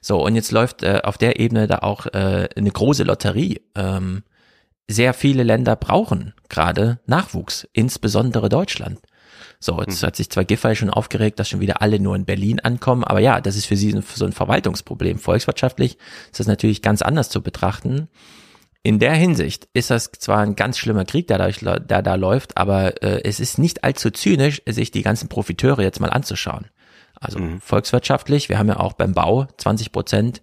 So, und jetzt läuft äh, auf der Ebene da auch äh, eine große Lotterie. Ähm, sehr viele Länder brauchen gerade Nachwuchs, insbesondere Deutschland. So, jetzt hat sich zwar Giffey schon aufgeregt, dass schon wieder alle nur in Berlin ankommen, aber ja, das ist für sie so ein Verwaltungsproblem. Volkswirtschaftlich ist das natürlich ganz anders zu betrachten. In der Hinsicht ist das zwar ein ganz schlimmer Krieg, der da, der da läuft, aber äh, es ist nicht allzu zynisch, sich die ganzen Profiteure jetzt mal anzuschauen. Also volkswirtschaftlich, wir haben ja auch beim Bau 20 Prozent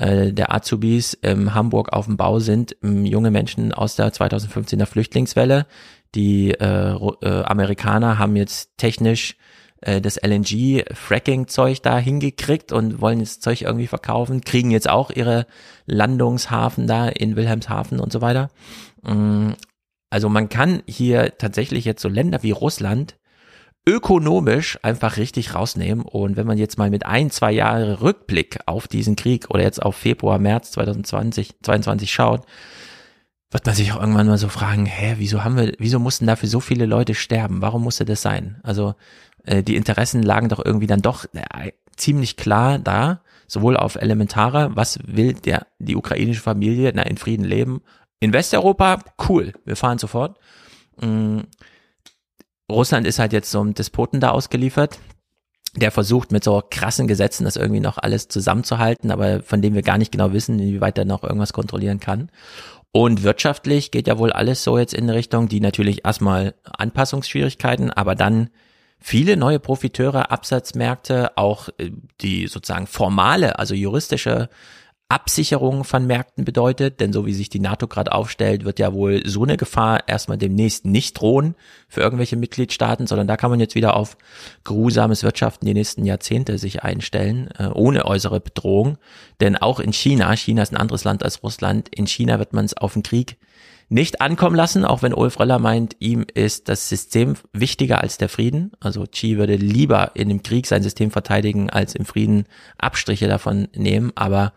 äh, der Azubis in Hamburg auf dem Bau sind ähm, junge Menschen aus der 2015er Flüchtlingswelle. Die äh, äh, Amerikaner haben jetzt technisch äh, das LNG-Fracking-Zeug da hingekriegt und wollen das Zeug irgendwie verkaufen, kriegen jetzt auch ihre Landungshafen da in Wilhelmshaven und so weiter. Mm, Also man kann hier tatsächlich jetzt so Länder wie Russland ökonomisch einfach richtig rausnehmen. Und wenn man jetzt mal mit ein, zwei Jahre Rückblick auf diesen Krieg oder jetzt auf Februar, März 2020, 22 schaut, wird man sich auch irgendwann mal so fragen, hä, wieso haben wir, wieso mussten dafür so viele Leute sterben? Warum musste das sein? Also äh, die Interessen lagen doch irgendwie dann doch äh, ziemlich klar da, sowohl auf elementarer, was will der die ukrainische Familie, na in Frieden leben. In Westeuropa, cool, wir fahren sofort. Russland ist halt jetzt so einem Despoten da ausgeliefert, der versucht mit so krassen Gesetzen das irgendwie noch alles zusammenzuhalten, aber von dem wir gar nicht genau wissen, inwieweit er noch irgendwas kontrollieren kann. Und wirtschaftlich geht ja wohl alles so jetzt in eine Richtung, die natürlich erstmal Anpassungsschwierigkeiten, aber dann viele neue Profiteure, Absatzmärkte, auch äh, die sozusagen formale, also juristische Absicherung von Märkten bedeutet, denn so wie sich die NATO gerade aufstellt, wird ja wohl so eine Gefahr erstmal demnächst nicht drohen für irgendwelche Mitgliedstaaten, sondern da kann man jetzt wieder auf geruhsames Wirtschaften die nächsten Jahrzehnte sich einstellen, äh, ohne äußere Bedrohung. Denn auch in China, China ist ein anderes Land als Russland, in China wird man es auf den Krieg nicht ankommen lassen, auch wenn Ulf Röller meint, ihm ist das System wichtiger als der Frieden. Also Xi würde lieber in dem Krieg sein System verteidigen, als im Frieden Abstriche davon nehmen. Aber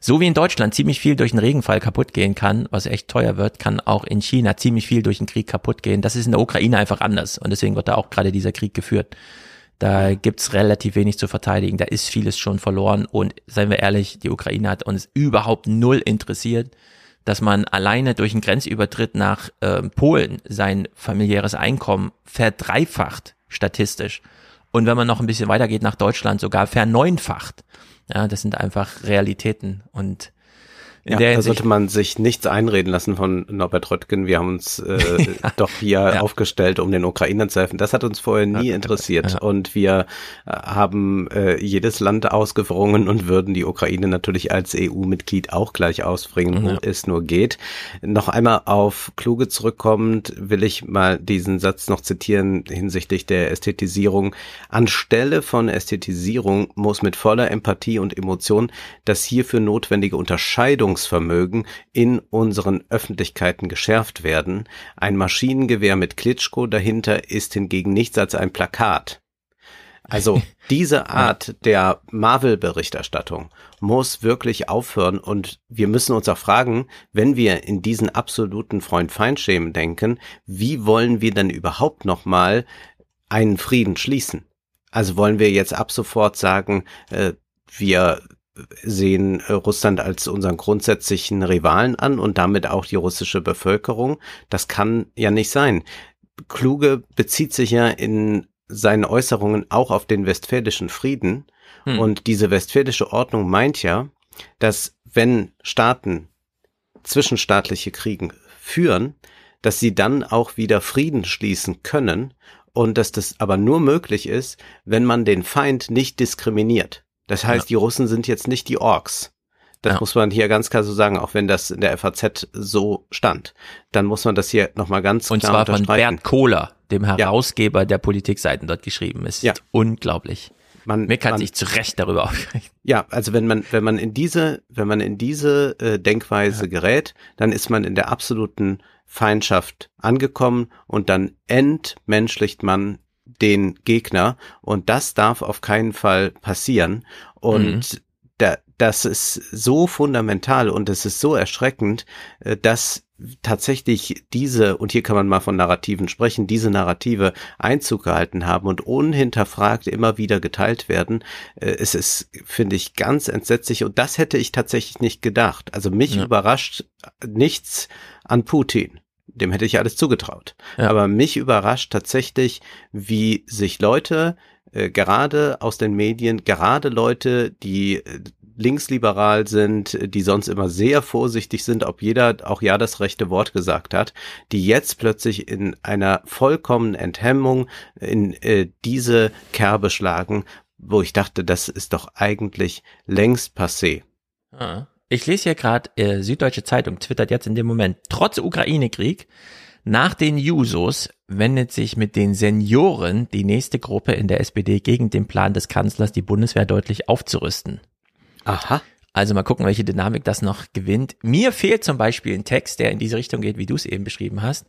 so wie in Deutschland ziemlich viel durch einen Regenfall kaputt gehen kann, was echt teuer wird, kann auch in China ziemlich viel durch einen Krieg kaputt gehen. Das ist in der Ukraine einfach anders und deswegen wird da auch gerade dieser Krieg geführt. Da gibt's relativ wenig zu verteidigen, da ist vieles schon verloren und seien wir ehrlich, die Ukraine hat uns überhaupt null interessiert, dass man alleine durch einen Grenzübertritt nach äh, Polen sein familiäres Einkommen verdreifacht statistisch und wenn man noch ein bisschen weitergeht nach Deutschland sogar verneunfacht. Ja, das sind einfach Realitäten und ja, da sollte man sich nichts einreden lassen von Norbert Röttgen. Wir haben uns äh, ja. doch hier ja. aufgestellt, um den Ukrainern zu helfen. Das hat uns vorher nie interessiert. Und wir äh, haben äh, jedes Land ausgewrungen und würden die Ukraine natürlich als EU-Mitglied auch gleich ausbringen, wo es nur geht. Noch einmal auf Kluge zurückkommend will ich mal diesen Satz noch zitieren hinsichtlich der Ästhetisierung. Anstelle von Ästhetisierung muss mit voller Empathie und Emotion das hierfür notwendige Unterscheidung Urteilungsvermögen in unseren Öffentlichkeiten geschärft werden. Ein Maschinengewehr mit Klitschko dahinter ist hingegen nichts als ein Plakat. Also diese Art der Marvel-Berichterstattung muss wirklich aufhören und wir müssen uns auch fragen, wenn wir in diesen absoluten Freund-Feind-Schemen denken, wie wollen wir denn überhaupt nochmal einen Frieden schließen? Also wollen wir jetzt ab sofort sagen, äh, wir sehen äh, Russland als unseren grundsätzlichen Rivalen an und damit auch die russische Bevölkerung. Das kann ja nicht sein. Kluge bezieht sich ja in seinen Äußerungen auch auf den westfälischen Frieden. Hm. Und diese westfälische Ordnung meint ja, dass wenn Staaten zwischenstaatliche Kriegen führen, dass sie dann auch wieder Frieden schließen können und dass das aber nur möglich ist, wenn man den Feind nicht diskriminiert. Das heißt, ja. die Russen sind jetzt nicht die Orks. Das ja. muss man hier ganz klar so sagen, auch wenn das in der FAZ so stand. Dann muss man das hier nochmal ganz Und klar Und zwar von Bernd Kohler, dem Herausgeber ja. der Politikseiten dort geschrieben. ist ja. unglaublich. Man, Mir kann man, sich zu Recht darüber aufregen. Ja, also wenn man, wenn man in diese, wenn man in diese äh, Denkweise ja. gerät, dann ist man in der absoluten Feindschaft angekommen und dann entmenschlicht man den Gegner und das darf auf keinen Fall passieren und mhm. da, das ist so fundamental und es ist so erschreckend, äh, dass tatsächlich diese, und hier kann man mal von Narrativen sprechen, diese Narrative Einzug gehalten haben und unhinterfragt immer wieder geteilt werden. Äh, es ist, finde ich, ganz entsetzlich und das hätte ich tatsächlich nicht gedacht. Also mich ja. überrascht nichts an Putin dem hätte ich alles zugetraut. Ja. Aber mich überrascht tatsächlich, wie sich Leute, äh, gerade aus den Medien, gerade Leute, die äh, linksliberal sind, die sonst immer sehr vorsichtig sind, ob jeder auch ja das rechte Wort gesagt hat, die jetzt plötzlich in einer vollkommenen Enthemmung in äh, diese Kerbe schlagen, wo ich dachte, das ist doch eigentlich längst passé. Ah. Ich lese hier gerade, äh, Süddeutsche Zeitung twittert jetzt in dem Moment, trotz Ukraine-Krieg, nach den Jusos wendet sich mit den Senioren die nächste Gruppe in der SPD gegen den Plan des Kanzlers, die Bundeswehr deutlich aufzurüsten. Aha. Also mal gucken, welche Dynamik das noch gewinnt. Mir fehlt zum Beispiel ein Text, der in diese Richtung geht, wie du es eben beschrieben hast.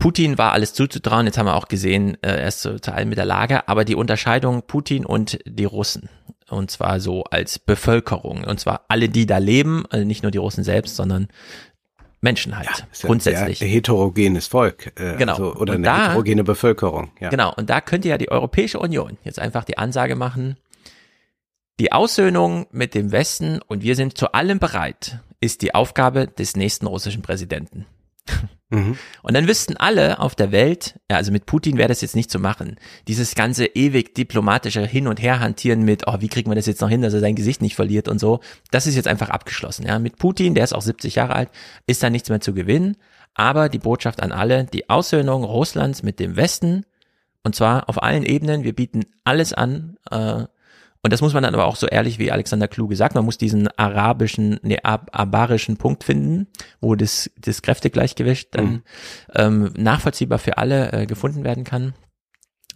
Putin war alles zuzutrauen, jetzt haben wir auch gesehen, äh, er ist total mit der Lage, aber die Unterscheidung Putin und die Russen und zwar so als Bevölkerung. Und zwar alle, die da leben, also nicht nur die Russen selbst, sondern Menschen halt, ja, grundsätzlich. Ein heterogenes Volk. Äh, genau. Also, oder und eine da, heterogene Bevölkerung. Ja. Genau. Und da könnte ja die Europäische Union jetzt einfach die Ansage machen, die Aussöhnung mit dem Westen und wir sind zu allem bereit, ist die Aufgabe des nächsten russischen Präsidenten. Mhm. Und dann wüssten alle auf der Welt, ja, also mit Putin wäre das jetzt nicht zu machen. Dieses ganze ewig diplomatische Hin- und Herhantieren mit, oh, wie kriegen wir das jetzt noch hin, dass er sein Gesicht nicht verliert und so, das ist jetzt einfach abgeschlossen. Ja, mit Putin, der ist auch 70 Jahre alt, ist da nichts mehr zu gewinnen. Aber die Botschaft an alle, die Aussöhnung Russlands mit dem Westen, und zwar auf allen Ebenen, wir bieten alles an, äh, Und das muss man dann aber auch so ehrlich wie Alexander Kluge sagt, man muss diesen arabischen, nee, abarischen Punkt finden, wo das, das Kräftegleichgewicht dann mhm. ähm, nachvollziehbar für alle äh, gefunden werden kann.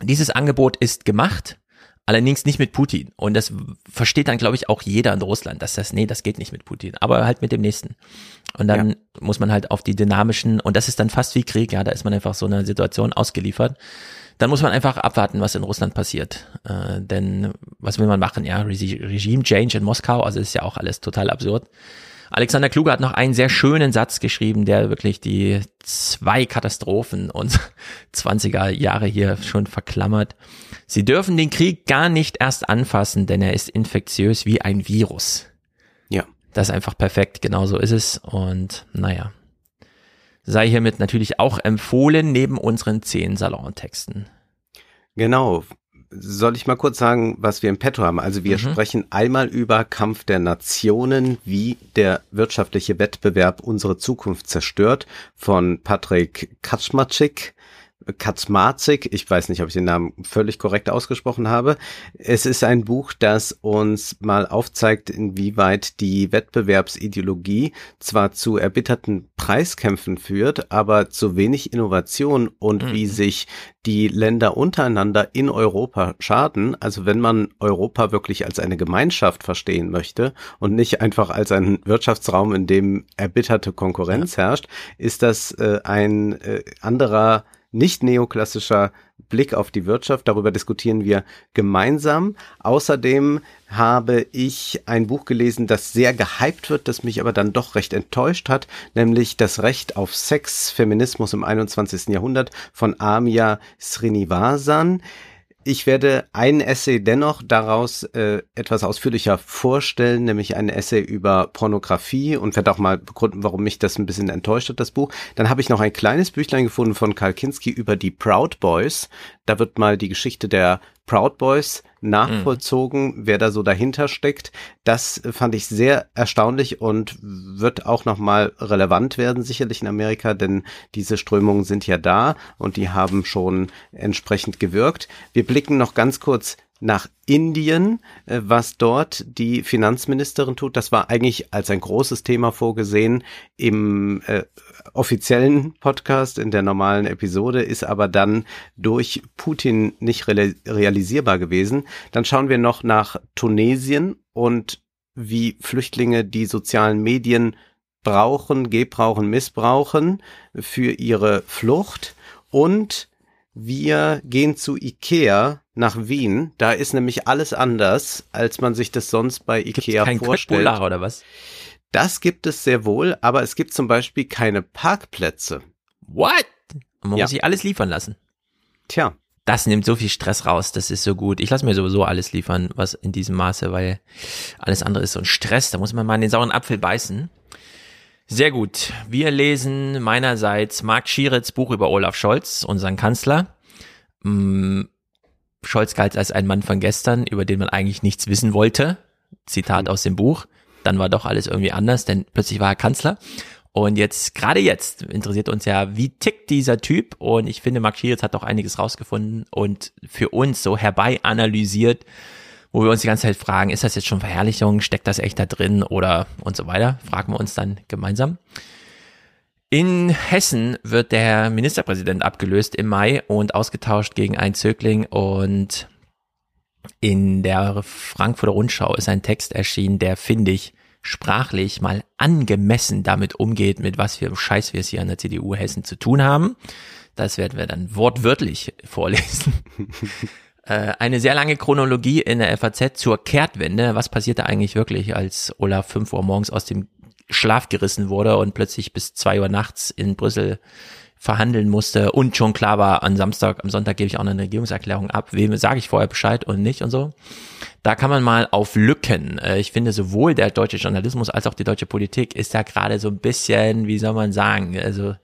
Dieses Angebot ist gemacht. Allerdings nicht mit Putin. Und das versteht dann, glaube ich, auch jeder in Russland, dass das, nee, das geht nicht mit Putin, aber halt mit dem nächsten. Und dann ja. muss man halt auf die dynamischen, und das ist dann fast wie Krieg, ja, da ist man einfach so einer Situation ausgeliefert. Dann muss man einfach abwarten, was in Russland passiert. Äh, denn was will man machen, ja? Regime Change in Moskau, also ist ja auch alles total absurd. Alexander Kluge hat noch einen sehr schönen Satz geschrieben, der wirklich die zwei Katastrophen und 20er Jahre hier schon verklammert. Sie dürfen den Krieg gar nicht erst anfassen, denn er ist infektiös wie ein Virus. Ja. Das ist einfach perfekt, genau so ist es. Und naja, sei hiermit natürlich auch empfohlen neben unseren zehn Salontexten. Genau, soll ich mal kurz sagen, was wir im Petto haben? Also wir mhm. sprechen einmal über Kampf der Nationen, wie der wirtschaftliche Wettbewerb unsere Zukunft zerstört, von Patrick Kaczmarczyk. Kaczmarczyk, ich weiß nicht, ob ich den Namen völlig korrekt ausgesprochen habe. Es ist ein Buch, das uns mal aufzeigt, inwieweit die Wettbewerbsideologie zwar zu erbitterten Preiskämpfen führt, aber zu wenig Innovation und mhm. wie sich die Länder untereinander in Europa schaden. Also wenn man Europa wirklich als eine Gemeinschaft verstehen möchte und nicht einfach als einen Wirtschaftsraum, in dem erbitterte Konkurrenz ja. herrscht, ist das äh, ein äh, anderer nicht neoklassischer Blick auf die Wirtschaft. Darüber diskutieren wir gemeinsam. Außerdem habe ich ein Buch gelesen, das sehr gehypt wird, das mich aber dann doch recht enttäuscht hat, nämlich Das Recht auf Sex, Feminismus im 21. Jahrhundert von Amia Srinivasan. Ich werde ein Essay dennoch daraus äh, etwas ausführlicher vorstellen, nämlich ein Essay über Pornografie und werde auch mal begründen, warum mich das ein bisschen enttäuscht hat, das Buch. Dann habe ich noch ein kleines Büchlein gefunden von Karl Kinski über die Proud Boys. Da wird mal die Geschichte der Proud Boys nachvollzogen, mhm. wer da so dahinter steckt. Das fand ich sehr erstaunlich und wird auch nochmal relevant werden, sicherlich in Amerika, denn diese Strömungen sind ja da und die haben schon entsprechend gewirkt. Wir blicken noch ganz kurz nach Indien, äh, was dort die Finanzministerin tut. Das war eigentlich als ein großes Thema vorgesehen im äh, offiziellen Podcast, in der normalen Episode, ist aber dann durch Putin nicht realisierbar gewesen. Dann schauen wir noch nach Tunesien und wie Flüchtlinge die sozialen Medien brauchen, gebrauchen, missbrauchen für ihre Flucht und wir gehen zu Ikea nach Wien. Da ist nämlich alles anders, als man sich das sonst bei Ikea Gibt's kein vorstellt. Köttbullar oder was? Das gibt es sehr wohl, aber es gibt zum Beispiel keine Parkplätze. What? Und man ja. muss sich alles liefern lassen. Tja. Das nimmt so viel Stress raus, das ist so gut. Ich lasse mir sowieso alles liefern, was in diesem Maße, weil alles andere ist so ein Stress, da muss man mal in den sauren Apfel beißen. Sehr gut. Wir lesen meinerseits Marc Schieritz Buch über Olaf Scholz, unseren Kanzler. Scholz galt als ein Mann von gestern, über den man eigentlich nichts wissen wollte. Zitat aus dem Buch. Dann war doch alles irgendwie anders, denn plötzlich war er Kanzler. Und jetzt, gerade jetzt, interessiert uns ja, wie tickt dieser Typ? Und ich finde, Marc Schieritz hat doch einiges rausgefunden und für uns so herbei analysiert, wo wir uns die ganze Zeit fragen, ist das jetzt schon Verherrlichung, steckt das echt da drin oder und so weiter, fragen wir uns dann gemeinsam. In Hessen wird der Ministerpräsident abgelöst im Mai und ausgetauscht gegen einen Zögling und in der Frankfurter Rundschau ist ein Text erschienen, der finde ich sprachlich mal angemessen damit umgeht, mit was für Scheiß wir es hier an der CDU Hessen zu tun haben. Das werden wir dann wortwörtlich vorlesen. Äh, eine sehr lange Chronologie in der FAZ zur Kehrtwende. Was passierte eigentlich wirklich, als Olaf 5 Uhr morgens aus dem Schlaf gerissen wurde und plötzlich bis zwei Uhr nachts in Brüssel verhandeln musste und schon klar war, am Samstag, am Sonntag gebe ich auch eine Regierungserklärung ab, wem sage ich vorher Bescheid und nicht und so. Da kann man mal auf Lücken. Äh, ich finde, sowohl der deutsche Journalismus als auch die deutsche Politik ist ja gerade so ein bisschen, wie soll man sagen, also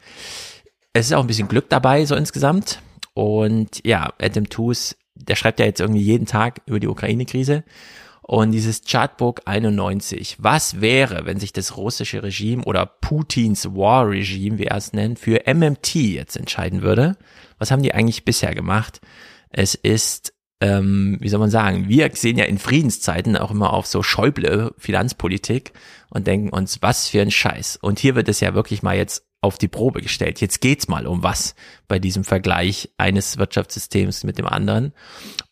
es ist auch ein bisschen Glück dabei, so insgesamt. Und ja, Adam Tooze der schreibt ja jetzt irgendwie jeden Tag über die Ukraine-Krise. Und dieses Chartbook 91, was wäre, wenn sich das russische Regime oder Putins War-Regime, wie er es nennt, für MMT jetzt entscheiden würde? Was haben die eigentlich bisher gemacht? Es ist ähm, wie soll man sagen, wir sehen ja in Friedenszeiten auch immer auf so Schäuble Finanzpolitik und denken uns, was für ein Scheiß. Und hier wird es ja wirklich mal jetzt auf die Probe gestellt. Jetzt geht's mal um was bei diesem Vergleich eines Wirtschaftssystems mit dem anderen.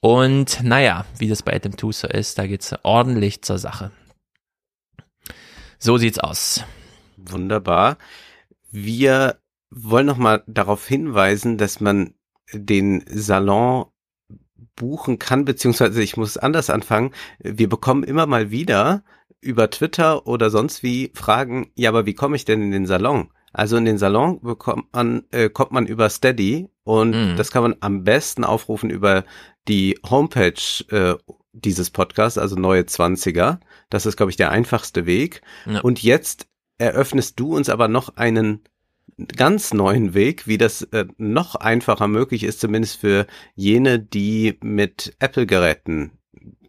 Und naja, wie das bei Adam so ist, da geht's ordentlich zur Sache. So sieht's aus. Wunderbar. Wir wollen noch mal darauf hinweisen, dass man den Salon buchen kann, beziehungsweise ich muss anders anfangen. Wir bekommen immer mal wieder über Twitter oder sonst wie Fragen, ja, aber wie komme ich denn in den Salon? Also in den Salon bekommt man, äh, kommt man über Steady und mm. das kann man am besten aufrufen über die Homepage äh, dieses Podcasts, also neue Zwanziger. Das ist, glaube ich, der einfachste Weg. Ja. Und jetzt eröffnest du uns aber noch einen ganz neuen Weg, wie das äh, noch einfacher möglich ist, zumindest für jene, die mit Apple-Geräten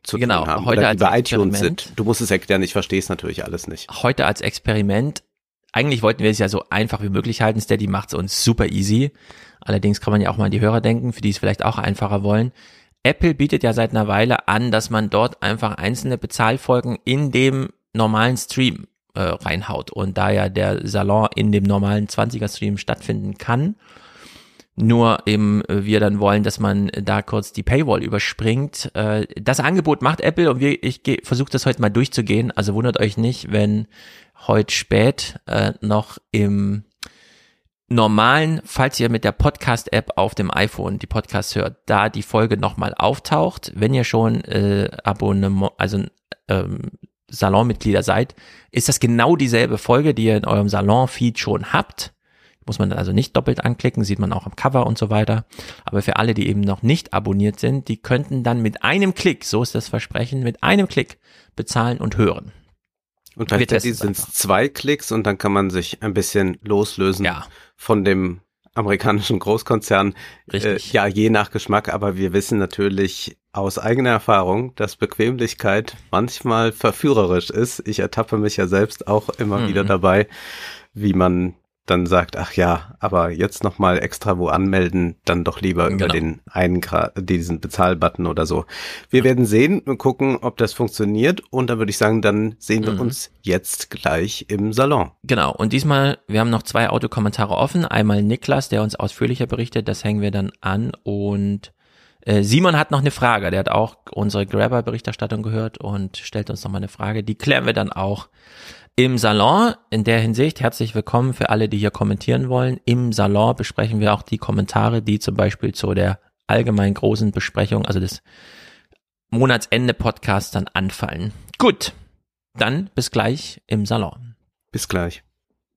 zu genau, tun haben heute oder als über iTunes sind. Du musst es erklären, ich verstehe es natürlich alles nicht. Heute als Experiment. Eigentlich wollten wir es ja so einfach wie möglich halten. Steady macht es uns super easy. Allerdings kann man ja auch mal an die Hörer denken, für die es vielleicht auch einfacher wollen. Apple bietet ja seit einer Weile an, dass man dort einfach einzelne Bezahlfolgen in dem normalen Stream äh, reinhaut. Und da ja der Salon in dem normalen 20er-Stream stattfinden kann, nur eben äh, wir dann wollen, dass man da kurz die Paywall überspringt. Äh, das Angebot macht Apple und wir, ich versuche das heute mal durchzugehen. Also wundert euch nicht, wenn heute spät äh, noch im normalen, falls ihr mit der Podcast-App auf dem iPhone die Podcasts hört, da die Folge nochmal auftaucht. Wenn ihr schon äh, Abonnement, also ähm, Salonmitglieder seid, ist das genau dieselbe Folge, die ihr in eurem Salon-Feed schon habt. Muss man dann also nicht doppelt anklicken, sieht man auch am Cover und so weiter. Aber für alle, die eben noch nicht abonniert sind, die könnten dann mit einem Klick, so ist das Versprechen, mit einem Klick bezahlen und hören. Und bei Teddy sind es zwei Klicks und dann kann man sich ein bisschen loslösen ja. von dem amerikanischen Großkonzern. Äh, ja, je nach Geschmack, aber wir wissen natürlich aus eigener Erfahrung, dass Bequemlichkeit manchmal verführerisch ist. Ich ertappe mich ja selbst auch immer mhm. wieder dabei, wie man dann sagt, ach ja, aber jetzt nochmal extra wo anmelden, dann doch lieber genau. über den einen diesen Bezahlbutton oder so. Wir ja. werden sehen und gucken, ob das funktioniert und dann würde ich sagen, dann sehen wir mhm. uns jetzt gleich im Salon. Genau und diesmal, wir haben noch zwei Autokommentare offen. Einmal Niklas, der uns ausführlicher berichtet, das hängen wir dann an und äh, Simon hat noch eine Frage, der hat auch unsere Grabber-Berichterstattung gehört und stellt uns noch mal eine Frage. Die klären wir dann auch im Salon. In der Hinsicht herzlich willkommen für alle, die hier kommentieren wollen. Im Salon besprechen wir auch die Kommentare, die zum Beispiel zu der allgemein großen Besprechung, also des Monatsende-Podcasts dann anfallen. Gut, dann bis gleich im Salon. Bis gleich.